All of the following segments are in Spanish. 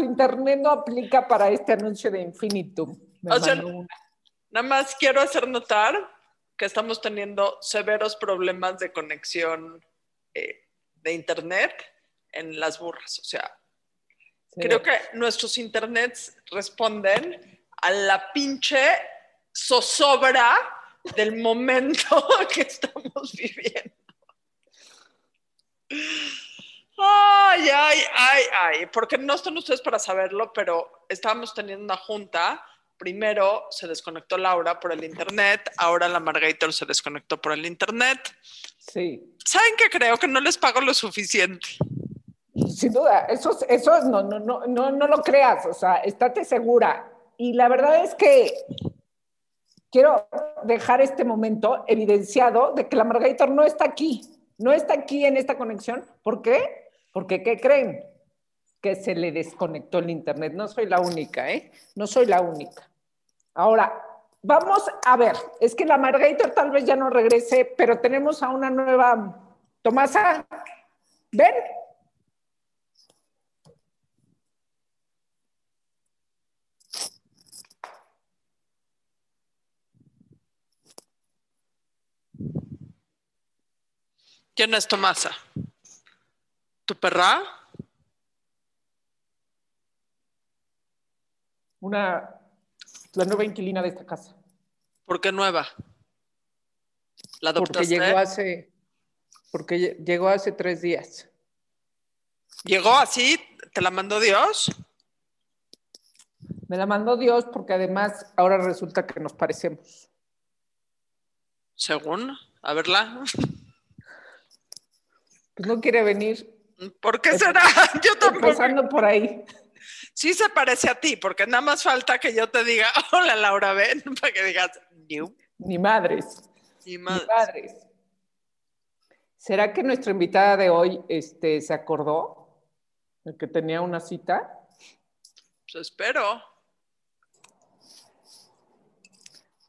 internet no aplica para este anuncio de Infinitum. Me O sea, una. Nada más quiero hacer notar que estamos teniendo severos problemas de conexión eh, de internet en las burras. O sea, Sí. creo que nuestros internets responden a la pinche zozobra del momento que estamos viviendo. Ay, ay, ay, ay, porque no están ustedes para saberlo, pero estábamos teniendo una junta. Primero se desconectó Laura por el internet, ahora la Margator se desconectó por el internet. Sí, ¿Saben qué creo? Que no les pago lo suficiente. sin duda, eso, eso no, no, no, no, no lo creas, o sea, estate segura. Y la verdad es que quiero dejar este momento evidenciado de que la Margator no está aquí, no está aquí en esta conexión. ¿Por qué? Porque, ¿qué creen? Que se le desconectó el internet. No soy la única, ¿eh? No soy la única. Ahora, vamos a ver, es que la Margator tal vez ya no regrese, pero tenemos a una nueva Tomasa. ¿Ven? ¿Quién es Tomasa? ¿Tu perra? Una, la nueva inquilina de esta casa. ¿Por qué nueva? ¿La Porque adoptaste? llegó hace, porque lle- llegó hace tres días. ¿Llegó así? ¿Te la mandó Dios? Me la mandó Dios porque además ahora resulta que nos parecemos. Según. A verla. Pues no quiere venir, ¿Por qué será? Yo tampoco. empezando por ahí. Sí se parece a ti, porque nada más falta que yo te diga, hola Laura, ven, para que digas, "No, Ni madres, ni madres. ¿Será que nuestra invitada de hoy este, se acordó de que tenía una cita? Pues espero.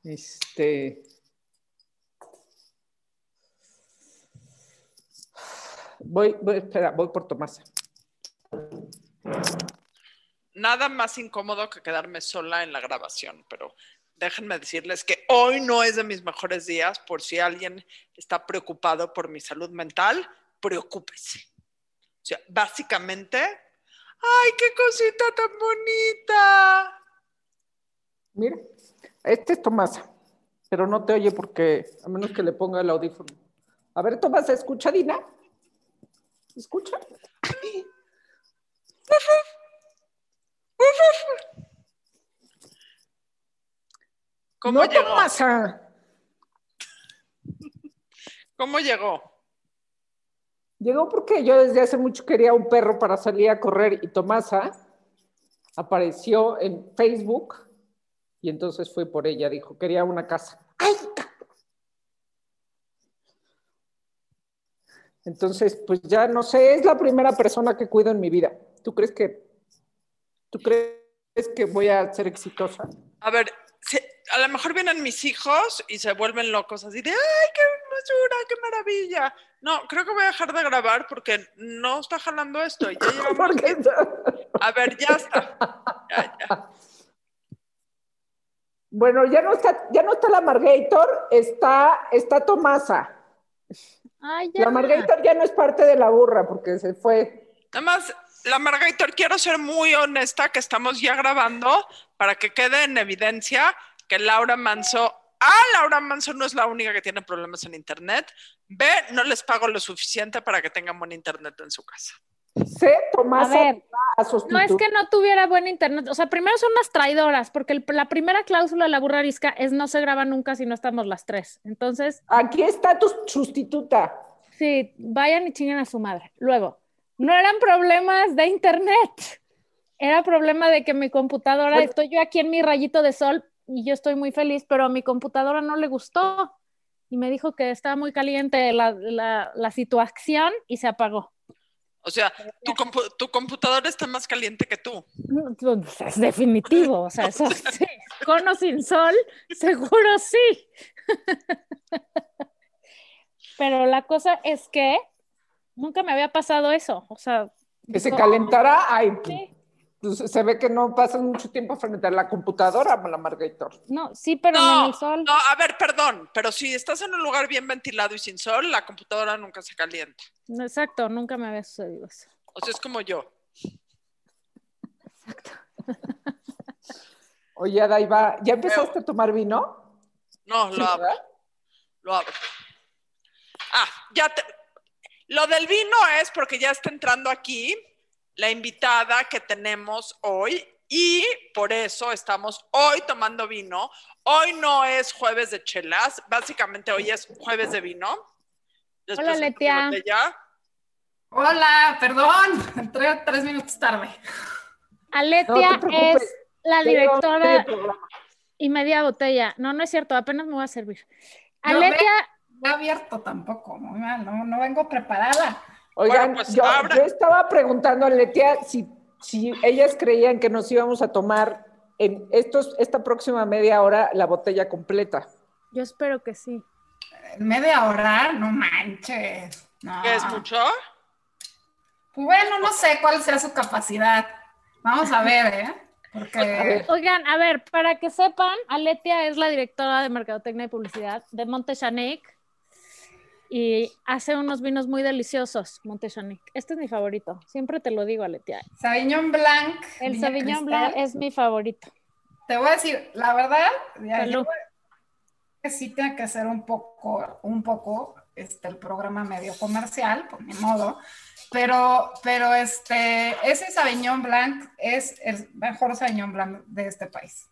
Este. Voy, voy, espera, voy por Tomasa. Nada más incómodo que quedarme sola en la grabación, pero déjenme decirles que hoy no es de mis mejores días, por si alguien está preocupado por mi salud mental, preocúpese. O sea, básicamente, ¡ay, qué cosita tan bonita! Mira, este es Tomasa, pero no te oye porque, a menos que le ponga el audífono. A ver, Tomasa, ¿escucha, Dina? ¿Escucha? ¿Cómo no, llegó? Tomasa. ¿Cómo llegó? Llegó porque yo desde hace mucho quería un perro para salir a correr y Tomasa apareció en Facebook y entonces fui por ella. Dijo, quería una casa. ¡Ay! Entonces, pues ya no sé, es la primera persona que cuido en mi vida. ¿Tú crees que, tú crees que voy a ser exitosa? A ver, se- a lo mejor vienen mis hijos y se vuelven locos así de, ¡ay, qué hermosura, qué maravilla! No, creo que voy a dejar de grabar porque no está jalando esto. Ya A ver, ya está. Ya, ya. Bueno, ya no está, ya no está la Margator, está, está Tomasa. Ay, ya. La Margator ya no es parte de la burra porque se fue. Nada más, la Margator, quiero ser muy honesta que estamos ya grabando para que quede en evidencia que Laura Manso, ah, Laura Manso no es la única que tiene problemas en Internet. B, no les pago lo suficiente para que tengan buen Internet en su casa. C, Tomasa A ver, a No es que no tuviera buen internet. O sea, primero son las traidoras, porque el- la primera cláusula de la burra arisca es no se graba nunca si no estamos las tres. Entonces, Aquí está tu sustituta. sí, vayan y chinguen a su madre. Luego, no eran problemas de internet. Era problema de que mi computadora, Bueno. estoy yo aquí en mi rayito de sol y yo estoy muy feliz, pero a mi computadora no le gustó. Y me dijo que estaba muy caliente la, la, la situación y se apagó. O sea, tu, compu- tu computadora está más caliente que tú. Pues, Es definitivo, o sea, eso sí. Con o sin sol, seguro sí. Pero la cosa es que nunca me había pasado eso, o sea, Que se no, calentara. Ay, sí. Pues, se ve que no pasas mucho tiempo frente a la computadora, la Margator. No, sí, pero no, No, en el sol. no, a ver, perdón, pero si estás en un lugar bien ventilado y sin sol, la computadora nunca se calienta. No, Exacto, nunca me había sucedido eso. O sea, es como yo. Exacto. Oye, Adaiva, ¿ya empezaste a tomar vino? No, Sí, lo abro, ¿verdad? lo abro. Ah, ya te... Lo del vino es porque ya está entrando aquí la invitada que tenemos hoy y por eso estamos hoy tomando vino. Hoy no es jueves de chelas, básicamente hoy es jueves de vino. Les Hola, Letia. botella. Hola, perdón, entré tres minutos tarde. Aletia No es la directora y media botella. No, no es cierto, apenas me voy a servir. No, Aletia, No abierto tampoco, muy mal, no, no vengo preparada. Oigan, Bueno, pues, yo, abra. yo estaba preguntando a Letia si, si ellas creían que nos íbamos a tomar en estos, esta próxima media hora la botella completa. yo espero que sí. En media hora, no manches. No. ¿Qué es mucho? Pues bueno, no sé cuál sea su capacidad. Vamos a ver, ¿eh? Porque. Oigan, a ver, para que sepan, Aletia es la directora de Mercadotecnia y Publicidad de Montechanic y hace unos vinos muy deliciosos, Montechanic. Este es mi favorito, siempre te lo digo, Aletia. Sauvignon Blanc. El Viña Sauvignon Cristal, Blanc es mi favorito. Te voy a decir, la verdad, ya, yo que sí tiene que ser un poco, un poco, este, el programa medio comercial, por mi modo, pero, pero este, ese Sauvignon Blanc es el mejor Sauvignon Blanc de este país,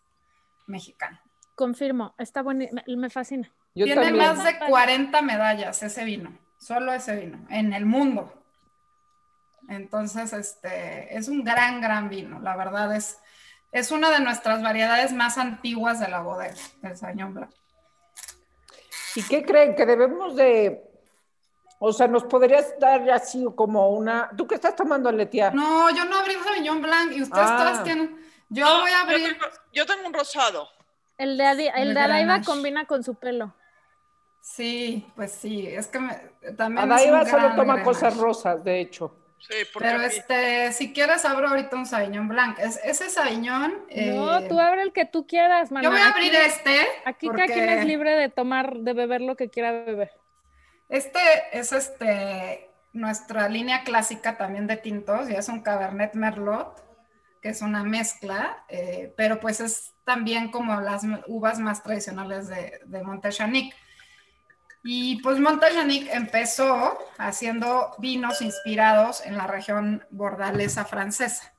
mexicano. Confirmo, está bueno, me, me fascina. Yo Tiene también. más de 40 medallas ese vino, solo ese vino, en el mundo. Entonces, este, es un gran, gran vino. La verdad es, es una de nuestras variedades más antiguas de la bodega, el Sauvignon Blanc. ¿Y qué creen? Que debemos de... O sea, nos podrías dar así como una... ¿Tú qué estás tomando, Letia? No, yo no abrí el Sauvignon Blanc y ustedes Ah. todas tienen. Yo No, voy a abrir. Yo tengo, yo tengo un rosado. El de, Adi- el El de Grenache. combina con su pelo. Sí, pues sí, es que me, también. Adaiva solo gran toma cosas rosas, de hecho. Sí, porque Pero este, si quieres, abro ahorita un Sauvignon Blanc. Es, ese Sauvignon. no, eh, tú abre el que tú quieras, mana. Yo voy a Aquí- abrir este. Aquí cada porque quien es libre de tomar, de beber lo que quiera beber. Este es este nuestra línea clásica también de tintos, y es un Cabernet Merlot, que es una mezcla, eh, pero pues es también como las uvas más tradicionales de, de Montechanic. Y pues Montechanic empezó haciendo vinos inspirados en la región bordalesa francesa.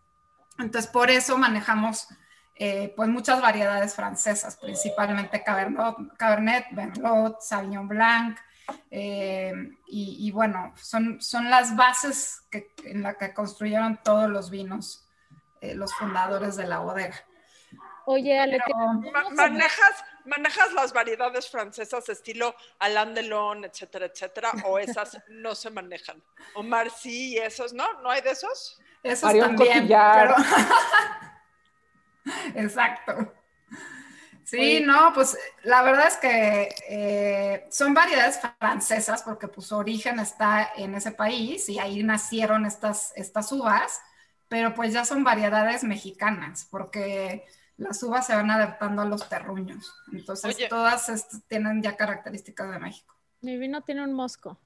Entonces por eso manejamos eh, pues muchas variedades francesas, principalmente Cabernet, Cabernet Merlot, Sauvignon Blanc, eh, y, y bueno, son, son las bases que, en las que construyeron todos los vinos eh, los fundadores de la bodega. Oye, Ale, Pero- manejas, manejas las variedades francesas estilo Alain Delon, etcétera, etcétera, o esas no se manejan. O Marcy y esos, ¿no? ¿No hay de esos? Esos Marion también, pero- Exacto. Sí, Oye. no, pues la verdad es que eh, son variedades francesas porque pues su origen está en ese país y ahí nacieron estas, estas uvas, pero pues ya son variedades mexicanas porque las uvas se van adaptando a los terruños. Entonces Oye. todas estas tienen ya características de México. mi vino tiene un mosco.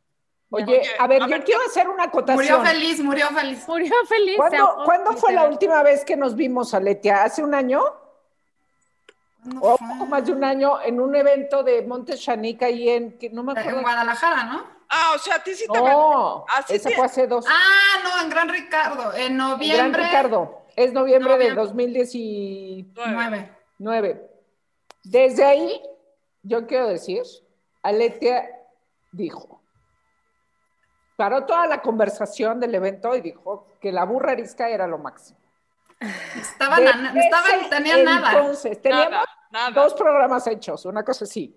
Oye, a ver, a yo ver, quiero hacer una acotación. Murió feliz, murió feliz. Murió feliz. ¿Cuándo, ¿cuándo fue la última vez que nos vimos, Aletia? ¿Hace un año? ¿Cuándo O un poco más de un año en un evento de Monte Chanica ahí en... que no me En acuerdo. Guadalajara, ¿no? Ah, o sea, a ti sí te No, Ah, sí esa fue hace dos. Ah, no, en Gran Ricardo, en En Gran noviembre Ricardo. Es noviembre de Noviembre. 2019. 9. Desde ahí, yo quiero decir, Aletia dijo, paró toda la conversación del evento y dijo que la burra arisca era lo máximo. Estaban, no estaban, tenían nada. Entonces, teníamos Nada, nada. dos programas hechos, una cosa así.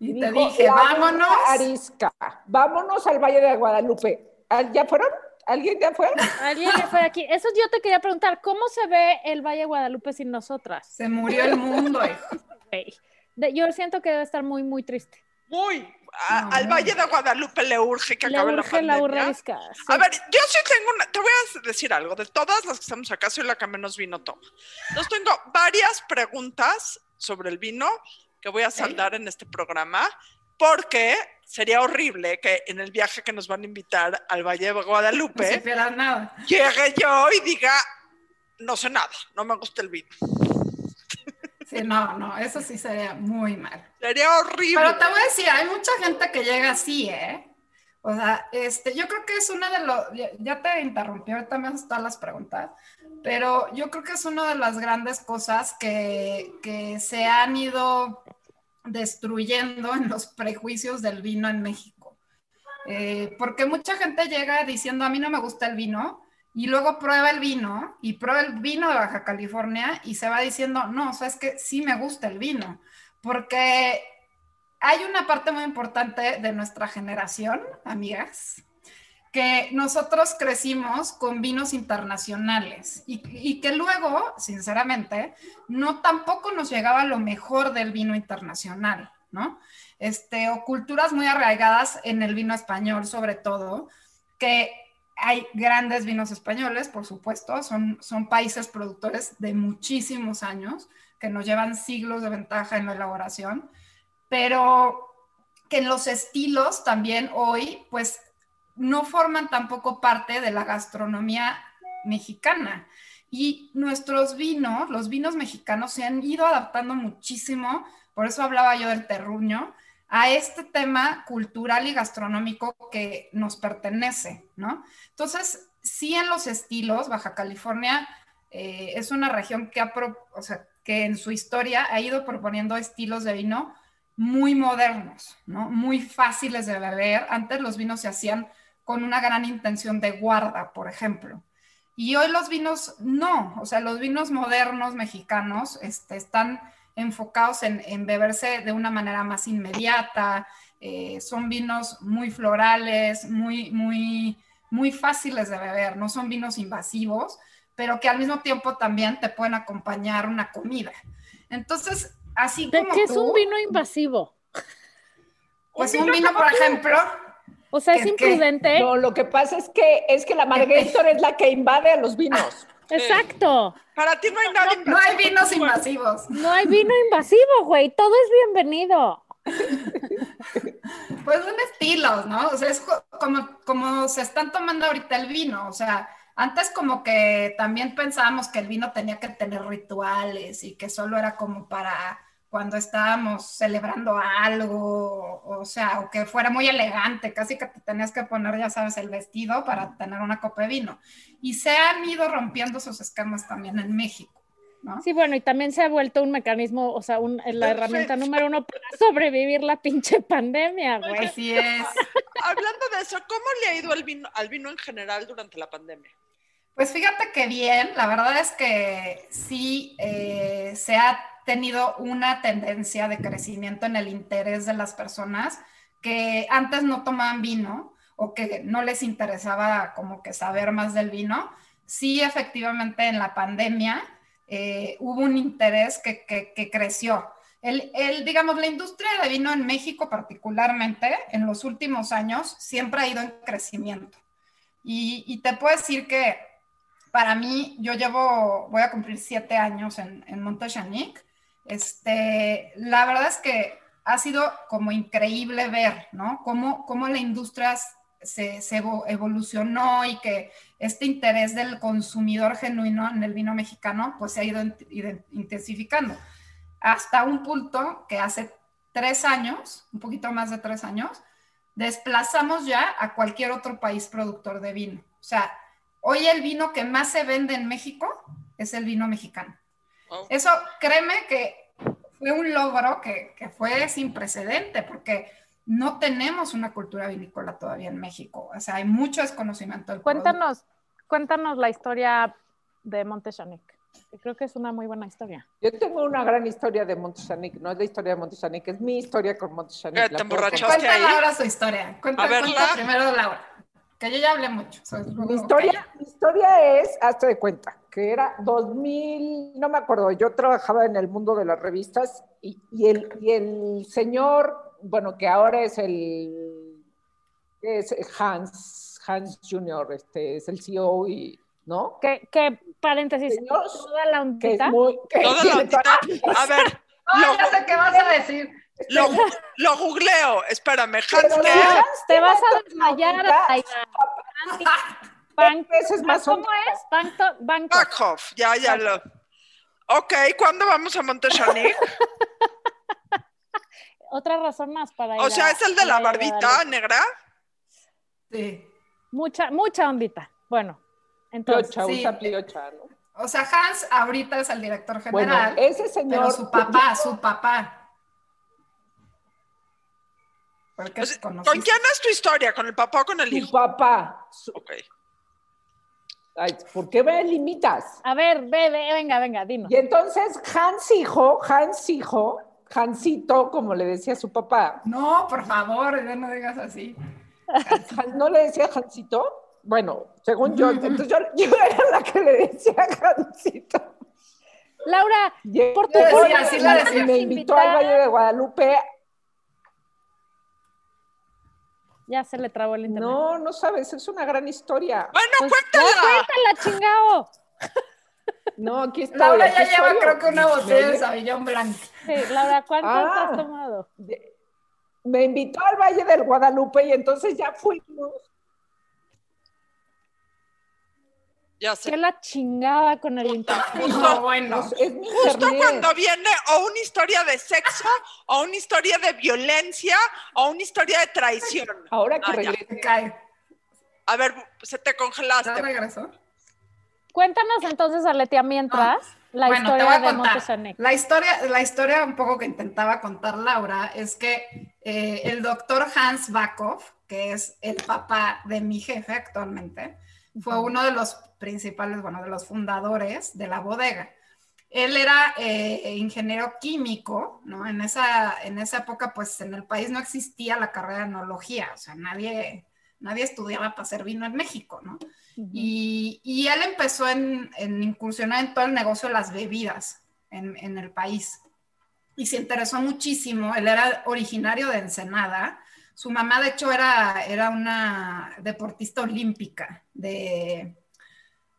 Y te dijo, dije, "La vámonos. Arisca, vámonos al Valle de Guadalupe. ¿Ah, ¿Ya fueron? ¿Alguien ya fue? Alguien que fue aquí. Eso yo te quería preguntar, ¿cómo se ve el Valle de Guadalupe sin nosotras? Se murió el mundo, yo siento que debe estar muy, muy triste. Muy, a- No, al. Valle de Guadalupe le urge que Le acabe la urge la pandemia. burra visca. sí. A ver, yo sí tengo una, te voy a decir algo, de todas las que estamos acá, soy la que menos vino toma. Entonces tengo varias preguntas sobre el vino que voy a saldar en este programa, porque sería horrible que en el viaje que nos van a invitar al Valle de Guadalupe, nada. llegue yo y diga, no sé nada, no me gusta el vino. Sí, no, no, eso sí sería muy mal. Sería horrible. Pero te voy a decir, hay mucha gente que llega así, ¿eh? O sea, este, yo creo que es una de los, ya, te interrumpí, ahorita me todas las preguntas, pero yo creo que es una de las grandes cosas que, que se han ido destruyendo en los prejuicios del vino en México. Eh, porque mucha gente llega diciendo, a mí no me gusta el vino, y luego prueba el vino, y prueba el vino de Baja California, y se va diciendo, no, o sea, es que sí me gusta el vino, porque hay una parte muy importante de nuestra generación, amigas, que nosotros crecimos con vinos internacionales y, que luego, sinceramente, no tampoco nos llegaba lo mejor del vino internacional, ¿no? Este, o culturas muy arraigadas en el vino español, sobre todo, que hay grandes vinos españoles, por supuesto, son, son países productores de muchísimos años, que nos llevan siglos de ventaja en la elaboración, pero que en los estilos también hoy, pues no forman tampoco parte de la gastronomía mexicana. Y nuestros vinos, los vinos mexicanos, se han ido adaptando muchísimo, por eso hablaba yo del terruño, a este tema cultural y gastronómico que nos pertenece, ¿no? Entonces, sí en los estilos, Baja California eh, es una región que, ha o sea, que en su historia ha ido proponiendo estilos de vino muy modernos, ¿no? Muy fáciles de beber. Antes los vinos se hacían con una gran intención de guarda, por ejemplo. Y hoy los vinos no, o sea, los vinos modernos mexicanos este, están enfocados en, en, beberse de una manera más inmediata, eh, son vinos muy florales, muy, muy, muy fáciles de beber, no son vinos invasivos, pero que al mismo tiempo también te pueden acompañar una comida. Entonces, así ¿De como qué tú, es un vino invasivo? Pues un vino, por ejemplo, O sea, es imprudente. No, lo que pasa es que es que la Margator es la que invade a los vinos. Exacto. Para ti no hay nada no hay vinos invasivos. No hay vino invasivo, güey. Todo es bienvenido. Pues son estilos, ¿no? O sea, es co- como, como se están tomando ahorita el vino. O sea, antes como que también pensábamos que el vino tenía que tener rituales y que solo era como para cuando estábamos celebrando algo, o sea, o que fuera muy elegante, casi que te tenías que poner, ya sabes, el vestido para tener una copa de vino. Y se han ido rompiendo esos esquemas también en México, ¿no? Sí, bueno, y también se ha vuelto un mecanismo, o sea, un- la herramienta número uno para sobrevivir la pinche pandemia, güey. Así es. Hablando de eso, ¿cómo le ha ido al vino, al vino en general durante la pandemia? Pues fíjate que bien, la verdad es que sí eh, se ha tenido una tendencia de crecimiento en el interés de las personas que antes no tomaban vino o que no les interesaba como que saber más del vino. Sí, efectivamente, en la pandemia eh, hubo un interés que, creció. El, el, digamos, la industria de vino en México particularmente, en los últimos años, siempre ha ido en crecimiento. Y, y te puedo decir que para mí, yo llevo, voy a cumplir siete años en, en. Este, la verdad es que ha sido como increíble ver, ¿no? Cómo, cómo la industria se, se evolucionó y que este interés del consumidor genuino en el vino mexicano pues se ha ido intensificando. Hasta un punto que hace tres años, un poquito más de tres años, desplazamos ya a cualquier otro país productor de vino. O sea, hoy el vino que más se vende en México es el vino mexicano. Oh. Eso, créeme que fue un logro que, que, fue sin precedente, porque no tenemos una cultura vinícola todavía en México. O sea, hay mucho desconocimiento del Cuéntanos, producto. cuéntanos la historia de Montechanic. Creo que es una muy buena historia. Yo tengo una gran historia de Montechanic, no es la historia de Montechanic, es mi historia con Montechanic. ¿Te emborrachaste ahí? Laura su historia. Cuenta, A verla. cuenta primero Laura. Que yo ya hablé mucho. Soy mi, historia, mi historia es, hazte de cuenta, que era 2000, no me acuerdo, yo trabajaba en el mundo de las revistas y, y, el, y el señor bueno, que ahora es el, es Hans, Hans Jr., este, es el CEO y, ¿no? Que, que paréntesis, Señor, toda la Que es ondita. muy... que Toda la ondita. A ver, No, lo, ya sé qué vas a decir. Lo, lo googleo. Espérame, Hans, Te vas a desmayar. Bank- veces más ¿Cómo es? Banco, banco. Backhoff, ya, ya lo. Ok, ¿cuándo vamos a Montechanic? Otra razón más para ir O sea, a- ¿es el de la barbita negra? Sí. Mucha, mucha ondita. Bueno, entonces. Piocha, Sí. usa piocha, ¿no? O sea, Hans ahorita es el director Bueno, general, ese señor... pero su papá, su papá. Porque O sea, ¿Con quién es tu historia? ¿Con el papá o con el Su hijo? papá. su- Ok. Ay, ¿Por qué me limitas? A ver, ve, ve, venga, venga, dinos. Y entonces Hans hijo, Hans hijo, Hansito, como le decía su papá, No, por favor, ya no digas así. ¿no le decía Hansito? Bueno, según yo, entonces yo, yo era la que le decía Hansito. Laura, Y Por tu decía, culpa, sí decía. me invitó al. Valle de Guadalupe. Ya se le trabó el internet. No, no sabes, es una gran historia. Bueno, Pues, cuéntala. ya cuéntala, chingao. No, aquí está. Laura aquí ya lleva creo que una botella de oye- Sauvignon Blanc. Sí, Laura, ¿cuántas Ah. has tomado? de- Me invitó al Valle del Guadalupe y entonces ya fuimos. Ya ¿Qué sé. la chingada con el internet? Justo, No, bueno. Es mi justo internet. cuando viene o una historia de sexo, o una historia de violencia, o una historia de traición. Ahora que Ah, ya. cae. A ver, se te ¿Ya congelaste. regresó? Cuéntanos entonces, Aletia, mientras la Bueno, te voy historia a de contar. La historia, la historia un poco que intentaba contar Laura es que eh, el doctor Hans Backhoff, que es el papá de mi jefe actualmente, fue uno de los principales, bueno, de los fundadores de la bodega. Él era eh, ingeniero químico, ¿no? En esa, en esa época, pues en el país no existía la carrera de enología, o sea, nadie, nadie estudiaba para hacer vino en México, ¿no? Ujú. Y, y él empezó en, en incursionar en todo el negocio de las bebidas en, en el país. Y se interesó muchísimo. Él era originario de Ensenada. Su mamá, de hecho, era, era una deportista olímpica de...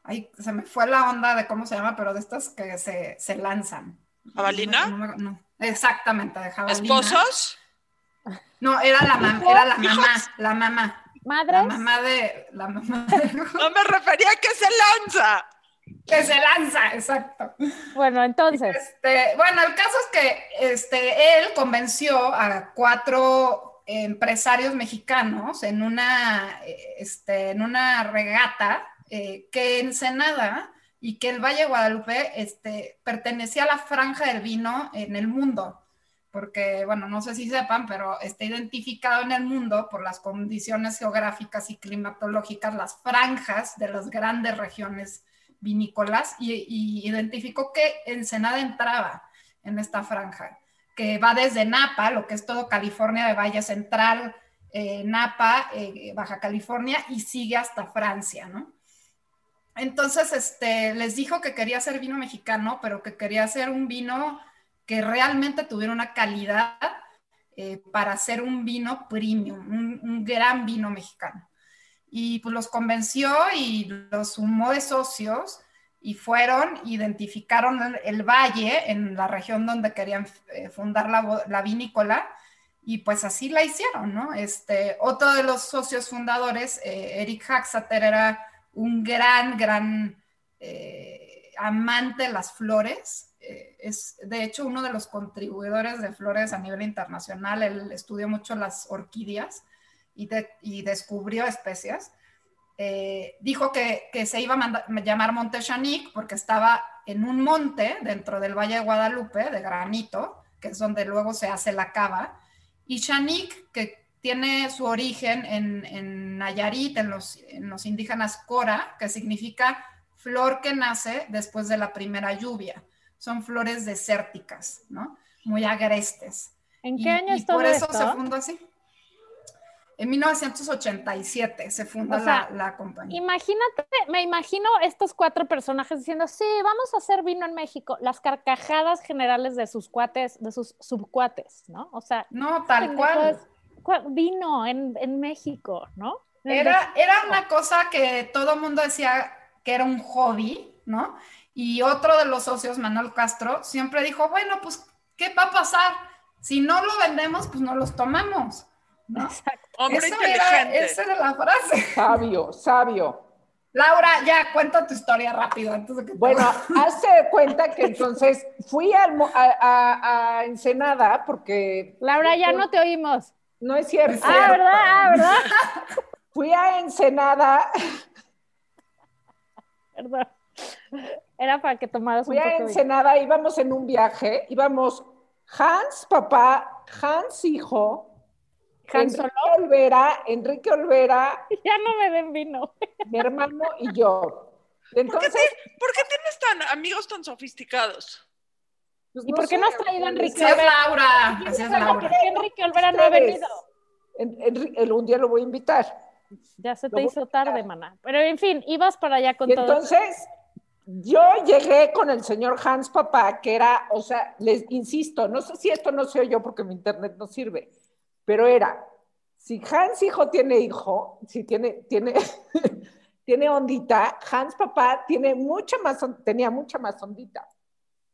Ay, se me fue la onda de cómo se llama, pero de estas que se, se lanzan. ¿Jabalina? No, no me- no. Exactamente, de jabalina. ¿Esposos? No, era la, mam- era la mamá, la mamá. La ¿Madres? mamá de... La mamá de- No me refería a que se lanza. que se lanza, exacto. Bueno, entonces, Este, bueno, el caso es que este, él convenció a cuatro empresarios mexicanos en una, este, en una regata eh, que Ensenada y que el Valle Guadalupe este, pertenecía a la franja del vino en el mundo. Porque, bueno, no sé si sepan, pero está identificado en el mundo por las condiciones geográficas y climatológicas, las franjas de las grandes regiones vinícolas y, y identificó que Ensenada entraba en esta franja, que va desde Napa, lo que es todo California de Valle Central, eh, Napa, eh, Baja California, y sigue hasta Francia, ¿no? Entonces, este, les dijo que quería hacer vino mexicano, pero que quería hacer un vino que realmente tuviera una calidad eh, para hacer un vino premium, un, gran vino mexicano y pues los convenció y los sumó de socios y fueron, identificaron el, valle en la región donde querían eh, fundar la vinícola y pues así la hicieron, ¿no? Este, otro de los socios fundadores, eh, Eric Haxater, era un gran, gran eh, amante de las flores. eh, es de hecho uno de los contribuidores de flores a nivel internacional. Él estudió mucho las orquídeas y, de- y descubrió especies. Eh, dijo que, que se iba a llamar Monte Chanic porque estaba en un monte dentro del Valle de Guadalupe, de granito, que es donde luego se hace la cava, y Chanic, que tiene su origen en, en Nayarit, en los, en los indígenas Cora, que significa flor que nace después de la primera lluvia. Son flores desérticas, ¿no? Muy agrestes. ¿en qué año y todo por eso esto? se fundó así. En 1987 se funda O sea, la, la compañía. Imagínate, me imagino estos cuatro personajes diciendo, sí, vamos a hacer vino en México. Las carcajadas generales de sus cuates, de sus subcuates, ¿no? O sea, No, tal cual. Vino en, en México, ¿no? Era, era una cosa que todo el mundo decía que era un hobby, ¿no? Y otro de los socios, Manuel Castro, siempre dijo, bueno, pues, ¿qué va a pasar? Si no lo vendemos, pues no los tomamos. ¿no? Exacto. Hombre Eso era, esa era la frase. Sabio, sabio. Laura, ya, cuenta tu historia rápido antes de que te- Bueno, hazte de cuenta que entonces fui al a, a- a Ensenada porque Laura, ya no te oímos. No es cierto. Es Ah, cierto. ¿verdad? Ah, ¿verdad? Fui a Ensenada, Perdón. Era para que tomaras un fui a poco de... Ensenada, íbamos en un viaje, íbamos Hans, papá, Hans, hijo, Han Enrique Solo. Olvera, Enrique Olvera, Ya no me den vino. mi hermano y yo. ¿Por qué, Entonces, ti- por qué tienes tan amigos tan sofisticados? Pues, ¿Y por qué no has traído a Enrique? Es Laura, así es ¿Por Laura. qué Enrique Olvera no ha venido? En- el, un día lo voy a invitar. Ya se te hizo tarde, mana. Pero en fin, ibas para allá con Y todo. entonces, yo llegué con el señor Hans Papá, que era, o sea, les insisto, no sé si esto no se oyó porque mi internet no sirve, pero era, si Hans hijo tiene hijo, si tiene, tiene, tiene ondita, Hans Papá tiene mucha más, tenía mucha más ondita.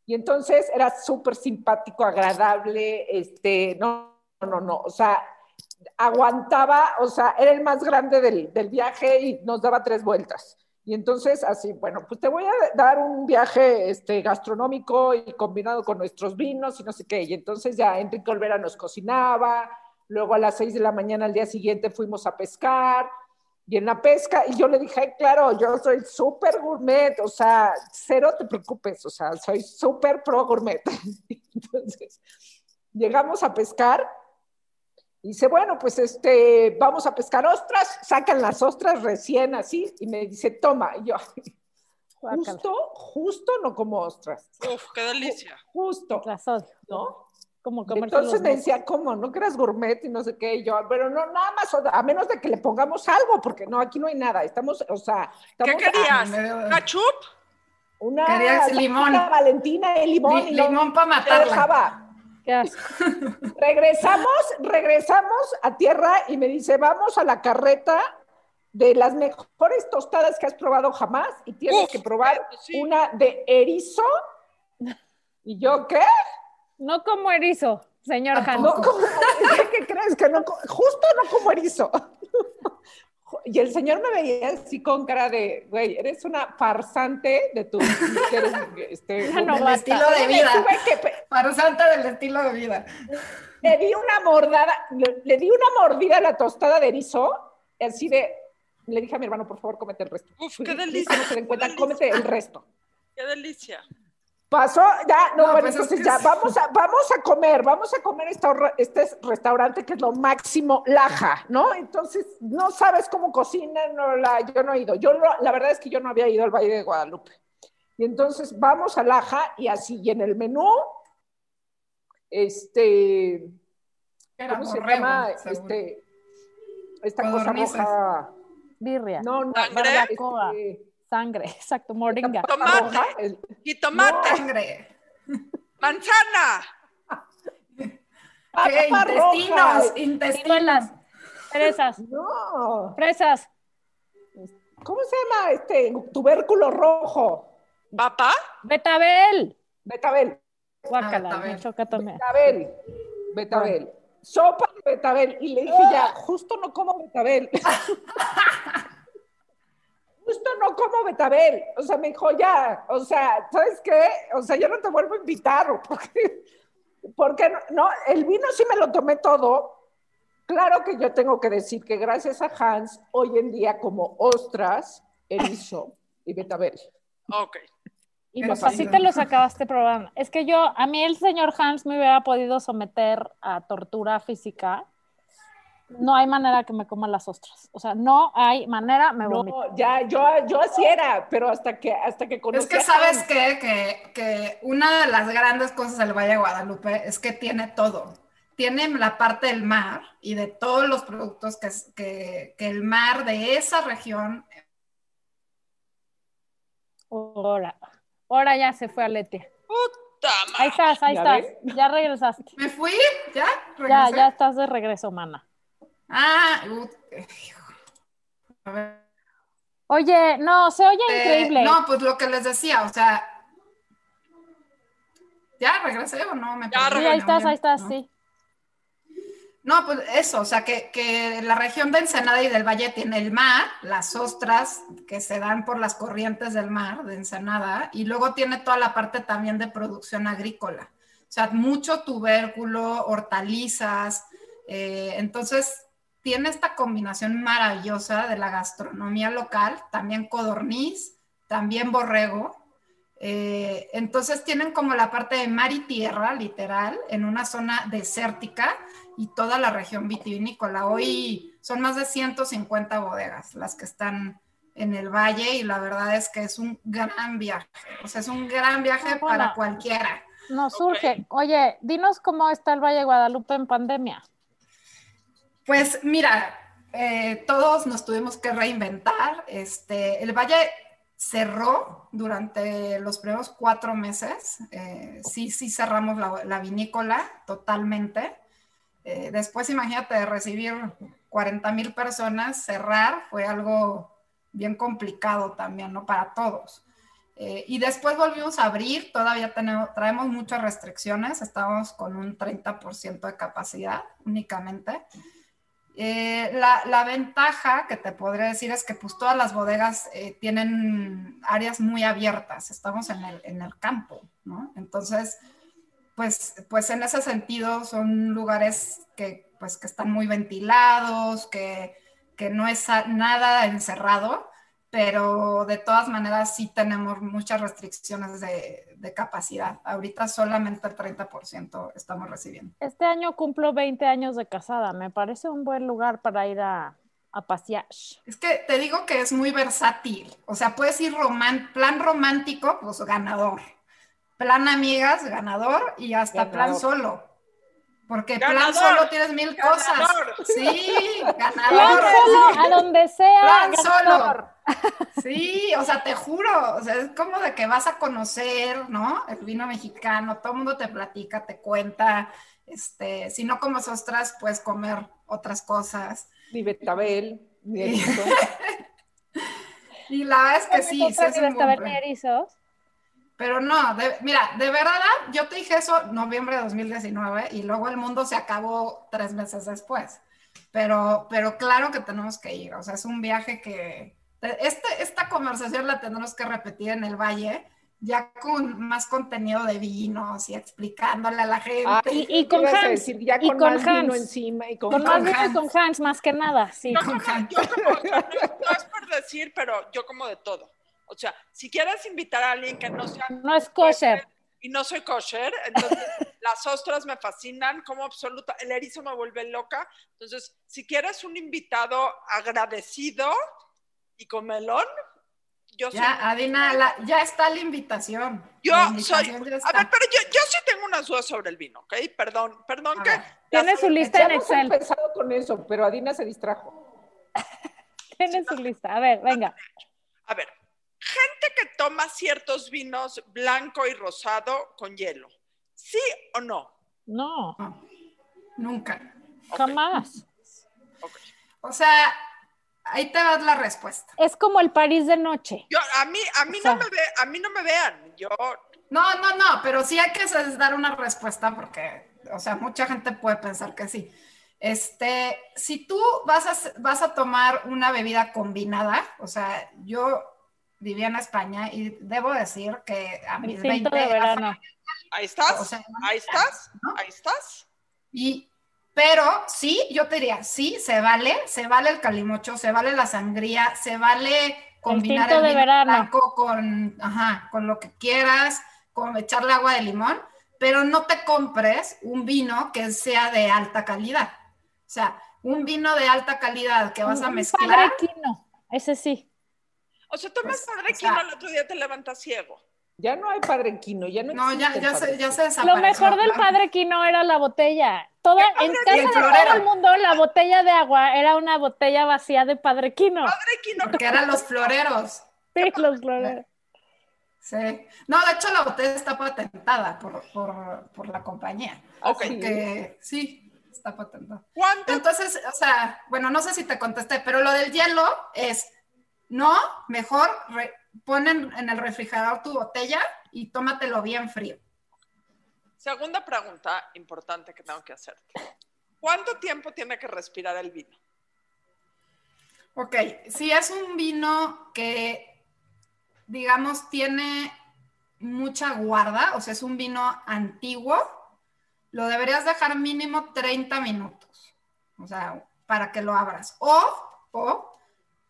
Y entonces era súper simpático, agradable, este, no, no, no, o sea, aguantaba, o sea, era el más grande del, del viaje y nos daba tres vueltas. Y entonces, así, bueno, pues te voy a dar un viaje este, gastronómico y combinado con nuestros vinos y no sé qué. Y entonces ya Enrique Olvera nos cocinaba, luego a las seis de la mañana al día siguiente fuimos a pescar. Y en la pesca, y yo le dije, "Ay, claro, yo soy súper gourmet, o sea, cero te preocupes, o sea, soy súper pro gourmet. Entonces, llegamos a pescar y dice, bueno, pues este, vamos a pescar ostras, sacan las ostras recién así y me dice, toma. Y yo, justo, justo no como ostras, Uf, qué delicia. justo, Las odio. ¿no? Como Y comerse entonces me decía, ¿cómo? ¿No que eras gourmet y no sé qué? Y yo, pero no, nada más, a menos de que le pongamos algo, porque no, aquí no hay nada. Estamos, o sea, ¿Qué querías? de- ¿Cachup? una Querías limón. Valentina y limón Li- y no limón para matarla. dejaba. Qué. Regresamos, regresamos a tierra y me dice, vamos a la carreta de las mejores tostadas que has probado jamás y tienes Uf, que probar sí. una de erizo. ¿Y yo qué? No como erizo, señor Hans. No, como, ¿qué crees? Que no, justo no como erizo. Y el señor me veía así con cara de, güey, eres una farsante de tu... eres, este, novata. estilo de vida. que Farsante del estilo de vida. le di una mordada, le, le di una mordida a la tostada de erizo, así de, le dije a mi hermano, por favor, cómete el resto. Uf, qué Please, delicia, No se den qué cuenta, delicia. cómete el resto. Qué delicia. Pasó, ya, no, No, bueno, pues es entonces que ya, es- vamos a, vamos a comer, vamos a comer esta horra- este restaurante que es lo máximo, Laja, ¿no? Entonces, no sabes cómo cocinan, no, la, yo no he ido. Yo, lo- la verdad es que yo no había ido al Valle de Guadalupe. Y entonces vamos a Laja y así, y en el menú, este, Era ¿cómo se llama? seguro. Este, esta cosa roja. Birria, No, no, barbacoa, este, sangre, exacto, moringa. Tomate. Y tomate, Sangre. manzana. ¿Qué? Intestinos. Ciruelas, fresas, No, fresas. ¿cómo se llama este tubérculo rojo? ¿Papá? Betabel. Betabel, Guácala, betabel. me choca también. betabel, betabel. Sopa de betabel. Y le dije ya, justo no como betabel. Justo no como betabel. O sea, me dijo ya, o sea, ¿sabes qué? O sea, yo no te vuelvo a invitar. ¿o Porque, porque no, no, el vino sí me lo tomé todo. Claro que yo tengo que decir que gracias a Hans, hoy en día como ostras, erizo y betabel. Ok. Y pues sí, así te los acabaste probando. Es que yo, a mí el señor Hans me hubiera podido someter a tortura física. No hay manera que me coma las ostras. O sea, no hay manera, me vomito. No, ya, yo, yo así era, pero hasta que, hasta que conocí Es que sabes qué? que, que una de las grandes cosas del Valle de Guadalupe es que tiene todo. tiene la parte del mar y de todos los productos que, que, que el mar de esa región. Ahora, ahora ya se fue a Letia. Puta madre. Ahí estás, ahí ¿Ya estás. ves? Ya regresaste. ¿Me fui? ¿Ya? Ya, ¿Regresé? ya estás de regreso, mana. Ah, hijo. a ver. Oye, no, se oye Eh, increíble. no, pues lo que les decía, o sea. ¿Ya regresé o no? Me Ya perdí, sí, ahí estás, ahí estás, ¿no? sí. No, pues eso, o sea, que, que la región de Ensenada y del Valle tiene el mar, las ostras que se dan por las corrientes del mar de Ensenada, y luego tiene toda la parte también de producción agrícola. O sea, mucho tubérculo, hortalizas. eh, entonces, tiene esta combinación maravillosa de la gastronomía local, también codorniz, también borrego. Eh, entonces tienen como la parte de mar y tierra, literal, en una zona desértica y toda la región vitivinícola. Hoy son más de 150 bodegas las que están en el valle y la verdad es que es un gran viaje. O sea, es un gran viaje bueno. para cualquiera. Nos surge. Oye, dinos cómo está el Valle de Guadalupe en pandemia. Pues mira, eh, todos nos tuvimos que reinventar. Este, el valle cerró durante los primeros cuatro meses. Eh, sí, sí cerramos la, la vinícola totalmente. Eh, después, imagínate, recibir 40 mil personas, cerrar fue algo bien complicado también, ¿no? Para todos. Y después volvimos a abrir, todavía tenemos, traemos muchas restricciones, estamos con un 30% de capacidad únicamente. Eh, la, ventaja que te podría decir es que pues todas las bodegas eh, tienen áreas muy abiertas, estamos en el, en el campo, ¿no? Entonces, pues, pues en ese sentido son lugares que, pues, que están muy ventilados, que, que no es nada encerrado, pero de todas maneras sí tenemos muchas restricciones de, de, capacidad. Ahorita solamente el 30% estamos recibiendo. Este año cumplo 20 años de casada, me parece un buen lugar para ir a, a pasear. Es que te digo que es muy versátil, o sea, puedes ir román plan romántico, pues ganador. Plan amigas, ganador, y hasta ganador. plan solo. Porque ganador. plan solo tienes mil ganador. cosas. Sí, ganador. Plan solo, a donde sea. Plan ganador. solo. Sí, o sea, te juro, o sea, es como de que vas a conocer, ¿no? El vino mexicano, todo el mundo te platica, te cuenta, este, si no comes ostras, puedes comer otras cosas. Ni betabel, ni erizo. y la verdad es que sí, sí es un betabel ni erizos? Pero no, de, mira, de verdad, yo te dije eso noviembre de 2019 y luego el mundo se acabó tres meses después. Pero, pero claro que tenemos que ir, o sea, es un viaje que, este, esta conversación la tendremos que repetir en el valle, ya con más contenido de vinos y explicándole a la gente. Ah, y, y, con Hans, decir, ya y con, con más Hans. vino encima y con, con más vino y con Hans, más que nada, sí. Yo como, yo como, no, no es por decir, pero yo como de todo. O sea, si quieres invitar a alguien que no sea... No es kosher. Y no soy kosher, entonces las ostras me fascinan como absoluta, el erizo me vuelve loca. Entonces, si quieres un invitado agradecido y con melón, yo ya, soy... Adina, la, ya está la invitación. Yo la invitación soy... A ver, pero yo, yo, sí tengo unas dudas sobre el vino, ¿ok? Perdón, perdón a que... Tiene su lista en Excel. empezado con eso, pero Adina se distrajo. Tiene su lista. A ver, venga. A ver, gente que toma ciertos vinos blanco y rosado con hielo. ¿Sí o no? No. no nunca. Jamás. Okay. O sea, ahí te vas la respuesta. Es como el París de noche. Yo, a mí, a mí, o sea, no, me ve, a mí no me vean. Yo... No, no, no, pero sí hay que dar una respuesta porque, o sea, mucha gente puede pensar que sí. Este, si tú vas a, vas a tomar una bebida combinada, o sea, yo vivía en España y debo decir que a mis 20 de verano. Ahí estás, o sea, ahí estás, ¿no? ahí estás. Y, pero sí, yo te diría, sí, se vale, se vale el calimocho, se vale la sangría, se vale combinar el, vino blanco con, ajá, con lo que quieras, con echarle agua de limón, pero no te compres un vino que sea de alta calidad. O sea, un vino de alta calidad que vas un a mezclar. Padre Quino, ese sí. O sea, tomas pues, padre o sea, Quino el otro día te levantas ciego. Ya no hay Padre Quino, ya no No, ya, ya, se, Padre ya Quino. se desapareció. Lo mejor del padre Quino era la botella. Toda, en casa de todo el mundo, la botella de agua era una botella vacía de padre Quino. Padre Quino, Porque eran los floreros. Sí, los floreros. Sí. No, de hecho la botella está patentada por, por, por la compañía. Ok. Que sí, está patentada. ¿Cuánto? Entonces, o sea, bueno, no sé si te contesté, pero lo del hielo es, no, mejor re- ponen en el refrigerador tu botella y tómatelo bien frío. Segunda pregunta importante que tengo que hacerte. ¿Cuánto tiempo tiene que respirar el vino? Ok, si es un vino que, digamos, tiene mucha guarda, o sea, es un vino antiguo, lo deberías dejar mínimo 30 minutos, o sea, para que lo abras. O, o,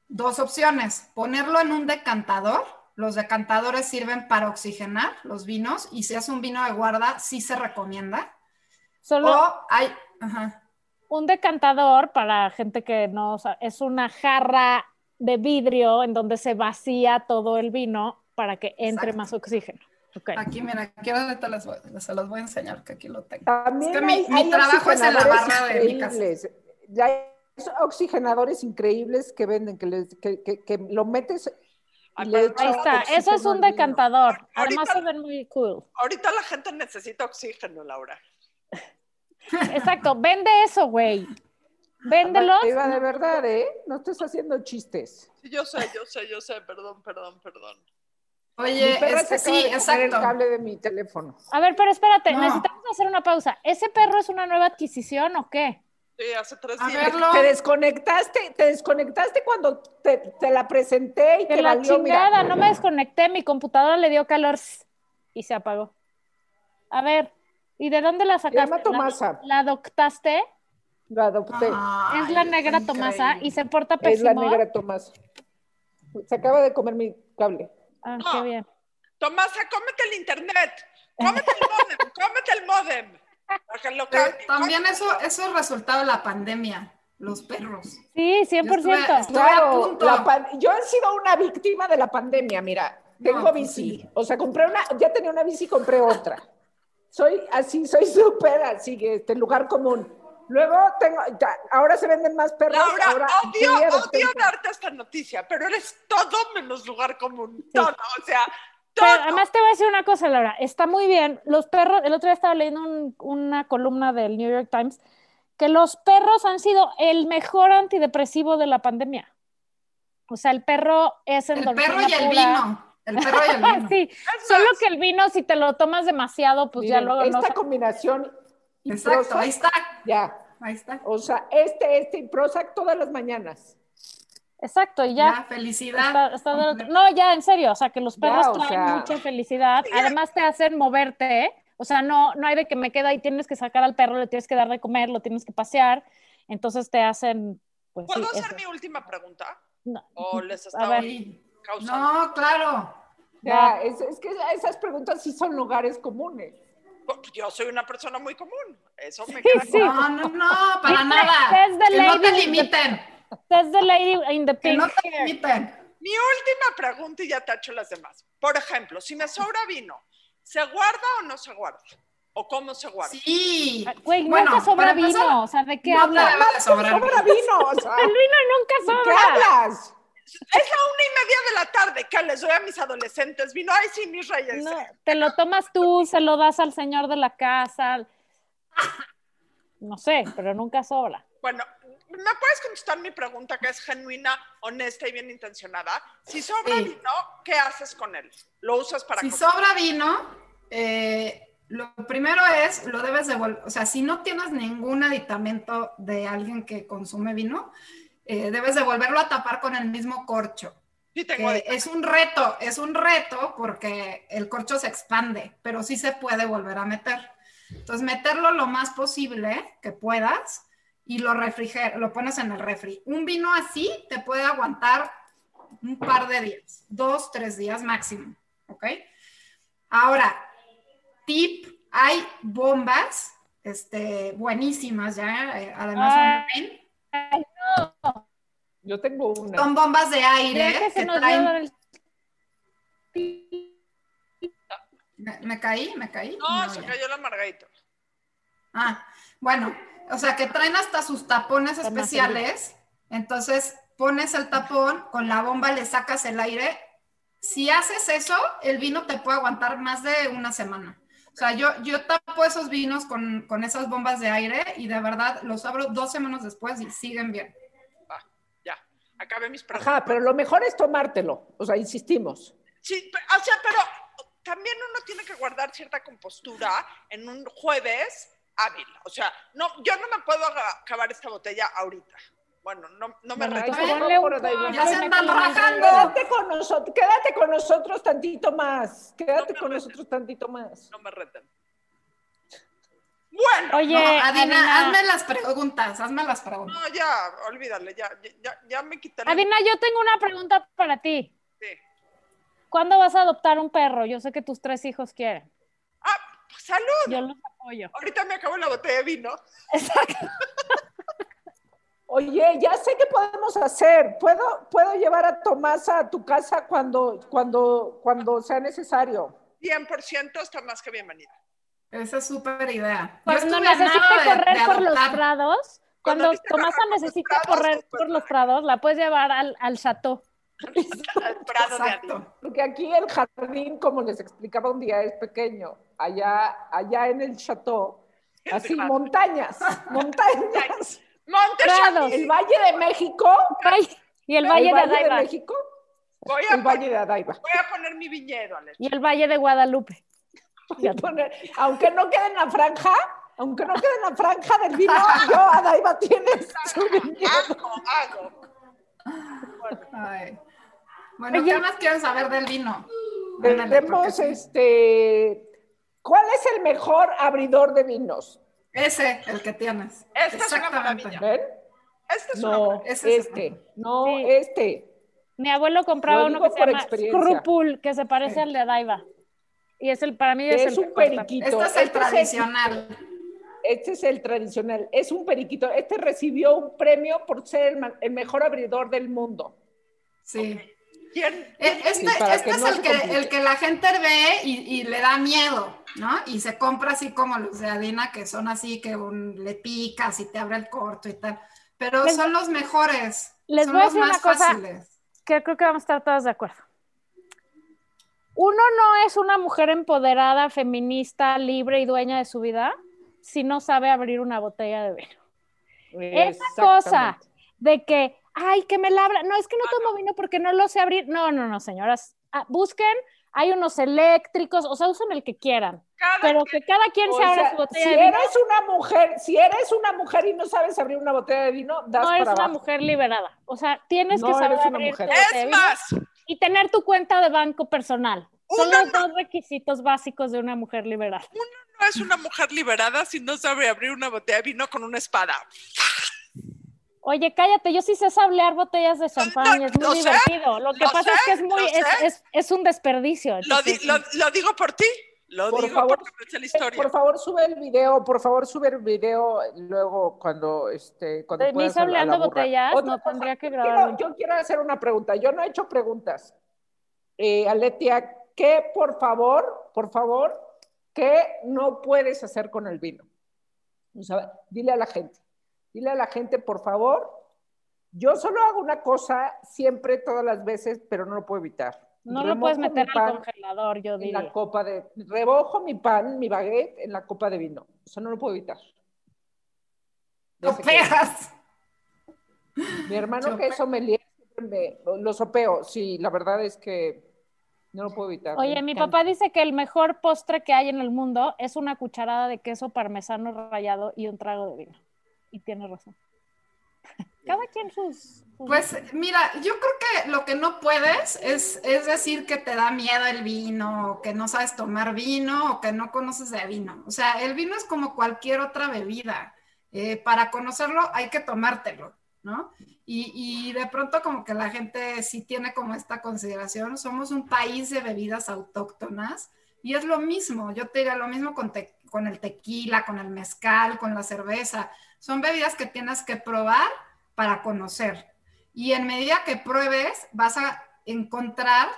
dos opciones, ponerlo en un decantador. Los decantadores sirven para oxigenar los vinos y si es un vino de guarda, sí se recomienda. Solo O hay, ajá. un decantador para gente que no es una jarra de vidrio en donde se vacía todo el vino para que entre Exacto. más oxígeno. Ok. Aquí, mira, aquí las voy- se los voy a enseñar, que aquí lo tengo. También Es que mi- hay, mi hay trabajo es en la barra de mi casa. Ya hay oxigenadores increíbles que venden, que, les- que, que- que lo metes y le echas Ahí está, eso es un decantador. Además Ahorita- se ven muy cool. Ahorita la gente necesita oxígeno, Laura. Exacto, vende eso, güey. Véndelos. Eva, de verdad, ¿eh? No estés haciendo chistes. Sí, yo sé, yo sé, yo sé, perdón, perdón, perdón. Oye, Mi perra este, se acaba sí, de comer el exacto. cable de mi teléfono. A ver, pero espérate, No. necesitamos hacer una pausa. ¿Ese perro es una nueva adquisición o qué? Sí, hace tres A días. verlo. Te desconectaste, te desconectaste cuando te, te la presenté y Que te la valió, mira. chingada, no me desconecté, mi computadora le dio calor y se apagó. A ver, ¿y de dónde la sacaste? llama Tomasa. ¿La, la adoptaste? La adopté. Ay, es la negra Tomasa increíble. y se porta es la pésimo. negra Tomás. Se acaba de comer mi cable. Ah, No. qué bien. Tomasa, cómete el internet. Cómete el modem, cómete el modem. También eso, eso es resultado de la pandemia, los perros. Sí, 100%. Yo estuve- Estuve a punto. la pan- yo he sido una víctima de la pandemia, mira. Tengo No, pues bici. sí. O sea, compré una, ya tenía una bici y compré otra. Soy así, soy súper así, este lugar común. Luego tengo, ya, ahora se venden más perros. Laura, ahora odio, odio darte esta noticia, pero eres todo menos lugar común. Todo, o sea, Pero además te voy a decir una cosa, Laura. Está muy bien. Los perros, el otro día estaba leyendo un- una columna del New York Times que los perros han sido el mejor antidepresivo de la pandemia. O sea, el perro es El perro y el vino. El perro y el vino. Sí, Es solo más, que el vino, si te lo tomas demasiado, pues ya Miren, luego no. esta combinación Exacto, ahí está. ya. Ahí está. O sea, este, este y Prozac todas las mañanas. Exacto, y Ya, ya. felicidad. está- está del otro- No, ya, en serio, o sea, que los Ya, perros o traen sea- mucha felicidad. Además, te hacen moverte, ¿eh? O sea, no, no hay de que me queda y tienes que sacar al perro, le tienes que dar de comer, lo tienes que pasear. Entonces te hacen, pues sí, ¿Puedo hacer eso. mi última pregunta? No. ¿O les A estaba ver. Sí. causando? No, claro. Ya, es, es que esas preguntas sí son lugares comunes. Pues, Yo soy una persona muy común. Eso me queda Sí. claro. No, no, no, para nada. "Says the Que no te limiten. Says the lady in the Que pink no. Mi última pregunta y ya te hecho las demás. Por ejemplo, si me sobra vino, ¿se guarda o no se guarda? ¿O cómo se guarda? Sí. Ah, Güey, Bueno, nunca sobra vino, o sea, ¿de qué no hablas? sobrar Sobra vino. o sea, El vino nunca ¿de qué sobra. hablas? Es la una y media de la tarde que les doy a mis adolescentes vino. Ay, sí, mis reyes. No, te lo tomas tú, se lo das al señor de la casa. No sé, pero nunca sobra. Bueno, ¿me puedes contestar mi pregunta que es genuina, honesta y bien intencionada? Si sobra Sí. vino, ¿qué haces con él? ¿Lo usas para Si comer? sobra vino, eh, lo primero es, lo debes devolver, o sea, si no tienes ningún aditamento de alguien que consume vino, eh, debes devolverlo a tapar con el mismo corcho. Sí, tengo que es un reto, es un reto porque el corcho se expande, pero sí se puede volver a meter. Entonces, meterlo lo más posible que puedas y lo refrigeras, lo pones en el refri. Un vino así te puede aguantar un par de días, dos, tres días máximo, ¿ok? Ahora, tip, hay bombas, este, buenísimas ya, eh, además. Ay, no. Yo tengo una. son bombas de aire que traen el- ¿Me, me caí? ¿Me caí? No, se ya. cayó la Margarita. Ah, bueno, o sea que traen hasta sus tapones especiales. Entonces pones el tapón, con la bomba le sacas el aire. Si haces eso, el vino te puede aguantar más de una semana. O sea, yo, yo tapo esos vinos con, con esas bombas de aire y de verdad los abro dos semanas después y siguen bien. Va, ya. Acabé mis preguntas. Ajá, pero lo mejor es tomártelo. O sea, insistimos. Sí, pe- o sea, pero también uno tiene que guardar cierta compostura en un jueves hábil. O sea, no, yo no me puedo acabar esta botella ahorita. Bueno, no, no me Bueno, un Ya se andan rajando. Quédate con nosotros, quédate con nosotros tantito más. Quédate No, con no, nosotros tantito más. No me reten. Bueno, Oye, No, Adina, Adina, hazme las preguntas, hazme las preguntas. no, ya, olvídale, ya, ya, ya, ya me quité la- Adina, yo tengo una pregunta para ti. Sí. ¿Cuándo vas a adoptar un perro? Yo sé que tus tres hijos quieren. Salud. Yo los apoyo. Ahorita me acabo la botella de vino. Exacto. Oye, ya sé qué podemos hacer. Puedo, puedo llevar a Tomás a tu casa cuando, cuando, cuando sea necesario. 100% está más que bienvenida. Esa es súper idea. Cuando necesite de- correr de por los prados, Cuando cuando necesite Tomasa correr por los necesita prados, correr por los prados, la puedes llevar al, al chateau. El prado de. Exacto. Porque aquí el jardín, como les explicaba un día, es pequeño. Allá, allá en el chateau, así montañas, montañas. Monte Prados. El Valle de México, Y el Valle el de Valle de Adaiba. México, Voy a, el Valle de Adaiba. voy a poner mi viñedo, Alex. Y el Valle de Guadalupe. Voy a poner- aunque no quede en la franja, aunque no quede en la franja del vino, yo Adaiba tiene su viñedo. Hago, hago. Ay. Bueno, Oye. ¿qué más quieren saber del vino? Tenemos este. ¿Cuál es el mejor abridor de vinos? Ese, el que tienes. Esta es una Exactamente. maravilla. ¿Ven? Este es No, maravilla. ese es este, no, Sí. este. Mi abuelo compraba uno que se llama. Scrupul, que se parece Sí. al de Adaiba. Y es el, para mí es, Es, el un periquito. Este es el Este tradicional. Este es el tradicional, es un periquito. Este recibió un premio por ser el, mejor abridor del mundo. Sí. ¿Quién? E- Este, Sí, este que es no el, que, el que la gente ve y, y le da miedo, ¿no? Y se compra así como los de Adina, que son así que un- le picas y te abre el corto y tal. Pero Les- son los mejores. les son voy a los decir más una cosa. fáciles. que creo que vamos a estar todas de acuerdo. Uno no es una mujer empoderada, feminista, libre y dueña de su vida si no sabe abrir una botella de vino. Esa cosa de que, ay, que me labra, no, es que no tomo vino porque no lo sé abrir. No, no, no, señoras. Ah, busquen, hay unos eléctricos, o sea, usen el que quieran, Cada pero quien- que cada quien se abra sea, su botella si de vino. eres una mujer, si eres una mujer y no sabes abrir una botella de vino, das No eres una mujer liberada. O sea, tienes No que saber una abrir mujer. tu botella de Es vino más, y tener tu cuenta de banco personal. Son Una los dos requisitos básicos de una mujer liberada. No es una mujer liberada si no sabe abrir una botella de vino con una espada. Oye, cállate, yo sí sé sablear botellas de champán y es muy sé, divertido. Lo que lo pasa sé, es que es muy, lo es, sé. es, es un desperdicio. Lo, di- lo- lo digo por ti. Lo Por digo favor, porque me sé la historia. Por favor, sube el video, por favor, sube el video luego cuando este cuando De mí sableando botellas, Otra no cosa, tendría que quiero- grabarlo. yo quiero hacer una pregunta. Yo no he hecho preguntas. Eh, Aletia, ¿qué por favor, por favor, qué no puedes hacer con el vino? O sea, dile a la gente, dile a la gente, por favor. Yo solo hago una cosa siempre, todas las veces, pero no lo puedo evitar. no lo puedes meter al congelador, yo en diría. la copa de, rebojo mi pan, mi baguette en la copa de vino. Eso no lo puedo evitar. Ya ¡No sé que- pegas! Mi hermano que Sope- es sommelier, siempre me- lo sopeo. Sí, la verdad es que no lo puedo evitar. Oye, mi papá dice que el mejor postre que hay en el mundo es una cucharada de queso parmesano rallado y un trago de vino. Y tiene razón. Cada quien sus... sus- Pues mira, yo creo que lo que no puedes es, es decir que te da miedo el vino, o que no sabes tomar vino, o que no conoces de vino. O sea, el vino es como cualquier otra bebida. Eh, para conocerlo hay que tomártelo, ¿no? Y, y de pronto como que la gente sí tiene como esta consideración, somos un país de bebidas autóctonas y es lo mismo, yo te diría lo mismo con, te- con el tequila, con el mezcal, con la cerveza. Son bebidas que tienes que probar para conocer. Y en medida que pruebes, vas a encontrar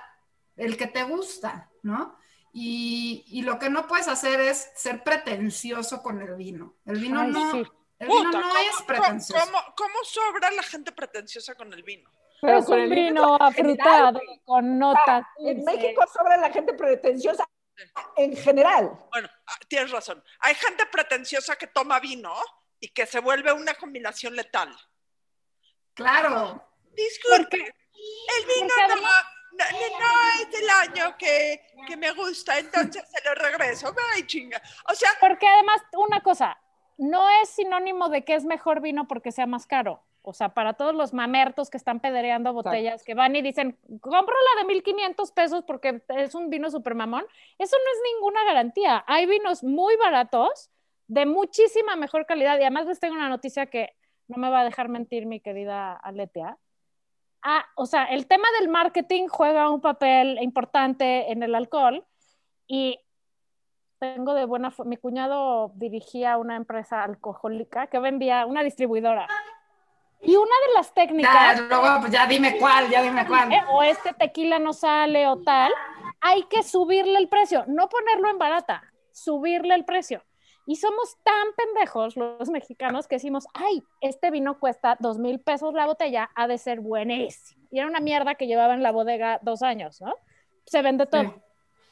el que te gusta, ¿no? Y, y lo que no puedes hacer es ser pretencioso con el vino. El vino Ay, no, sí. El vino Puta, no ¿cómo- es pretencioso. ¿cómo, cómo sobra la gente pretenciosa con el vino? Pero es con un el vino en afrutado, con notas. En dulces. México sobra la gente pretenciosa en general. Bueno, ah, tienes razón. Hay gente pretenciosa que toma vino y que se vuelve una combinación letal. Claro. Disculpe, el vino no, no, no- no es del año que, que me gusta, entonces se lo regreso. Ay, chinga. O sea, Porque además, una cosa, no es sinónimo de que es mejor vino porque sea más caro. O sea, para todos los mamertos que están pedereando botellas, que van y dicen, compro la de 1500 pesos porque es un vino super mamón, eso no es ninguna garantía. Hay vinos muy baratos, de muchísima mejor calidad. Y además les tengo una noticia que no me va a dejar mentir mi querida Aletea. Ah, o sea, el tema del marketing juega un papel importante en el alcohol y tengo de buena mi cuñado dirigía una empresa alcohólica que vendía una distribuidora. Y una de las Ya, técnicas, luego, pues ya dime cuál, ya dime cuál. eh, o este tequila no sale o tal, hay que subirle el precio, no ponerlo en barata, subirle el precio. Y somos tan pendejos los mexicanos que decimos, ay, este vino cuesta dos mil pesos la botella, ha de ser buenísimo. Y era una mierda que llevaba en la bodega dos años, ¿no? Se vende todo. Sí.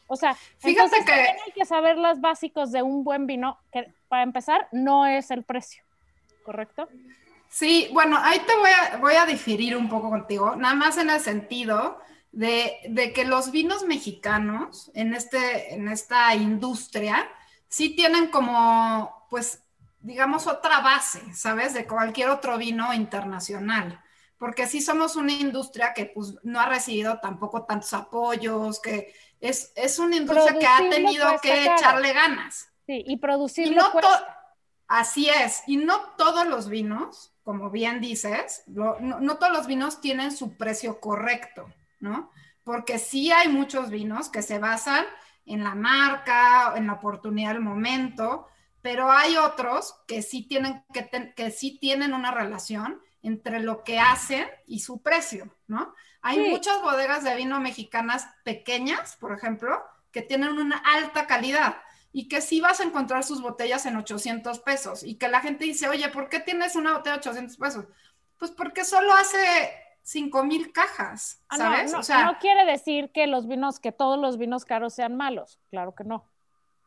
O sea, Fíjate entonces que- también hay que saber los básicos de un buen vino, que para empezar no es el precio, ¿correcto? Sí, bueno, ahí te voy a, voy a diferir un poco contigo, nada más en el sentido de, de que los vinos mexicanos en, este, en esta industria sí tienen como, pues, digamos, otra base, ¿sabes? De cualquier otro vino internacional. Porque sí somos una industria que pues, no ha recibido tampoco tantos apoyos, que es, es una industria que ha tenido que echarle ganas. Sí, y Y producirlo no Así es, y no todos los vinos, como bien dices, lo- no, no todos los vinos tienen su precio correcto, ¿no? Porque sí hay muchos vinos que se basan en la marca, en la oportunidad del momento, pero hay otros que sí tienen, que, ten- que sí tienen una relación entre lo que hacen y su precio, ¿no? Hay Sí. muchas bodegas de vino mexicanas pequeñas, por ejemplo, que tienen una alta calidad y que sí vas a encontrar sus botellas en 800 pesos y que la gente dice, oye, ¿por qué tienes una botella de 800 pesos? Pues porque solo hace 5 mil cajas, Ah, no, ¿sabes? no, o sea, no quiere decir que los vinos, que todos los vinos caros sean malos, claro que no.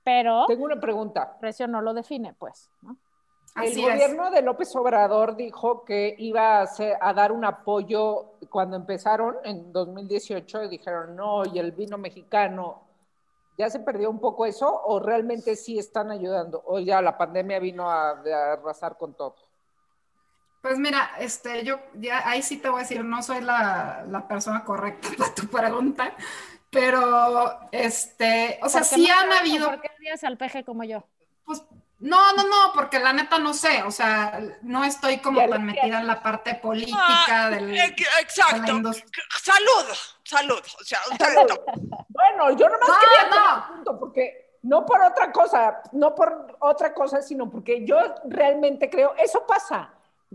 Pero Tengo una pregunta. el precio no lo define, pues, ¿no? El así es. gobierno de López Obrador dijo que iba a, hacer- a dar un apoyo cuando empezaron en 2018 y dijeron no, y el vino mexicano. ¿Ya se perdió un poco eso o realmente sí están ayudando? O ya la pandemia vino a, a arrasar con todo. Pues mira, este, yo ya ahí sí te voy a decir, no soy la, la persona correcta para tu pregunta, pero este, o sea, sí no han habido, ¿Por qué odias al peje como yo? pues, no, no, no, porque la neta no sé, o sea, no estoy como tan metida en la parte política Ah, del, eh, de la exacto. industria. Salud, salud. O sea, ustedes no. Bueno, yo nomás No, quería no. un punto porque no por otra cosa, no por otra cosa, sino porque yo realmente creo, eso pasa,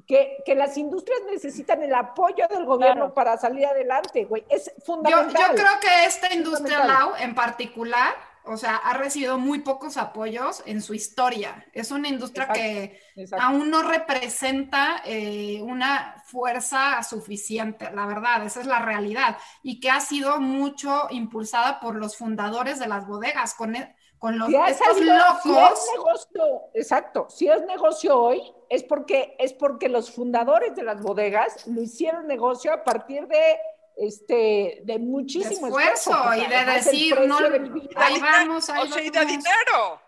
que, que las industrias necesitan el apoyo del gobierno Claro. para salir adelante, güey, es fundamental. yo creo que esta industria. Lau en particular, o sea, ha recibido muy pocos apoyos en su historia. Es una industria Exacto. que Exacto. aún no representa eh, una fuerza suficiente, la verdad, esa es la realidad, y que ha sido mucho impulsada por los fundadores de las bodegas, con, e- con los, Si ha estos salido- si locos. es negocio, exacto, si es negocio hoy, es porque, es porque los fundadores de las bodegas lo hicieron negocio a partir de, este, de muchísimo esfuerzo porque y de decir, no, ahí vamos, ahí O sea, y de dinero.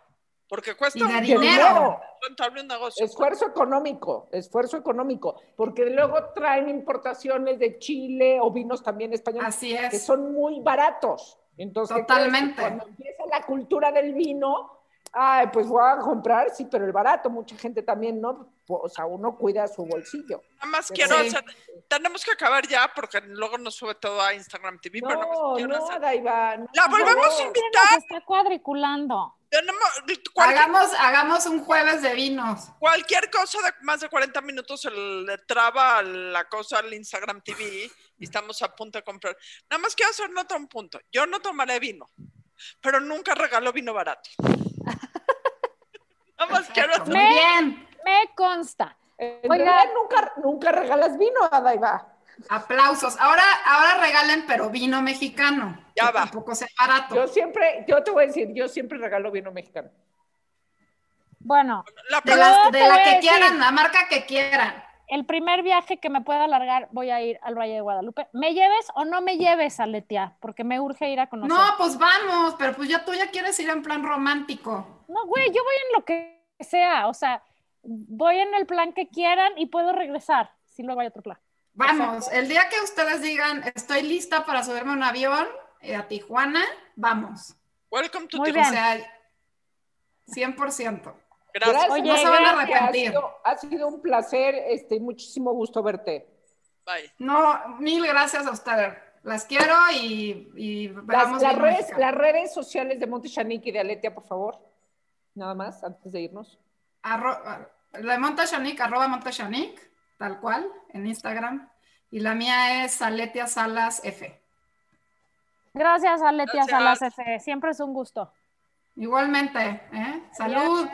Porque cuesta Y de un dinero. dinero. rentable un negocio. Esfuerzo económico, esfuerzo económico, porque luego traen importaciones de Chile o vinos también españoles Así que es. son muy baratos. Entonces. Totalmente. Que Cuando empieza la cultura del vino, ay, pues voy a comprar, sí, pero el barato, mucha gente también, ¿no? O sea, uno cuida su bolsillo. Nada más Sí. quiero hacer, tenemos que acabar ya porque luego nos sube todo a Instagram TV. pero más No, quiero no, hacer- Daiva. no, La volvemos no. a invitar. nos está cuadriculando. Cualquier, Hagamos, hagamos un jueves de vinos. cualquier cosa de más de 40 minutos se le traba la cosa al Instagram TV y estamos a punto de comprar. Nada más quiero hacer nota un punto. Yo no tomaré vino. pero nunca regalo vino barato. Nada más quiero hacer- Muy bien. Me consta. En Oiga. nunca, nunca regalas vino, Adaiva. Aplausos. Ahora, ahora regalen, pero vino mexicano. Ya va. Tampoco sea barato. Yo siempre, yo te voy a decir, yo siempre regalo vino mexicano. Bueno, La de la, de que decir. quieran, la marca que quieran. el primer viaje que me pueda alargar, voy a ir al Valle de Guadalupe. ¿Me lleves o no me lleves, Aletia? Porque me urge ir a conocer. No, pues vamos, pero pues ya tú ya quieres ir en plan romántico. No, güey, yo voy en lo que sea. O sea, voy en el plan que quieran y puedo regresar si luego hay otro plan. Vamos, el día que ustedes digan, estoy lista para subirme a un avión eh, a Tijuana, vamos. Welcome to Muy Tijuana. bien. sea, 100%. Gracias. Oye, no se van a arrepentir. Ha sido, ha sido un placer, este, y muchísimo gusto verte. Bye. No, mil gracias a ustedes. Las quiero y, y Las, veamos las redes, las redes sociales de Monte Shanique y de Aletia, por favor. Nada más, antes de irnos. Arro- la de Monteshanic, arroba Monteshanic, tal cual, en Instagram. Y la mía es Aletia Salas F. Gracias, Aletia Gracias. Salas F. Siempre es un gusto. Igualmente, ¿eh? Salud.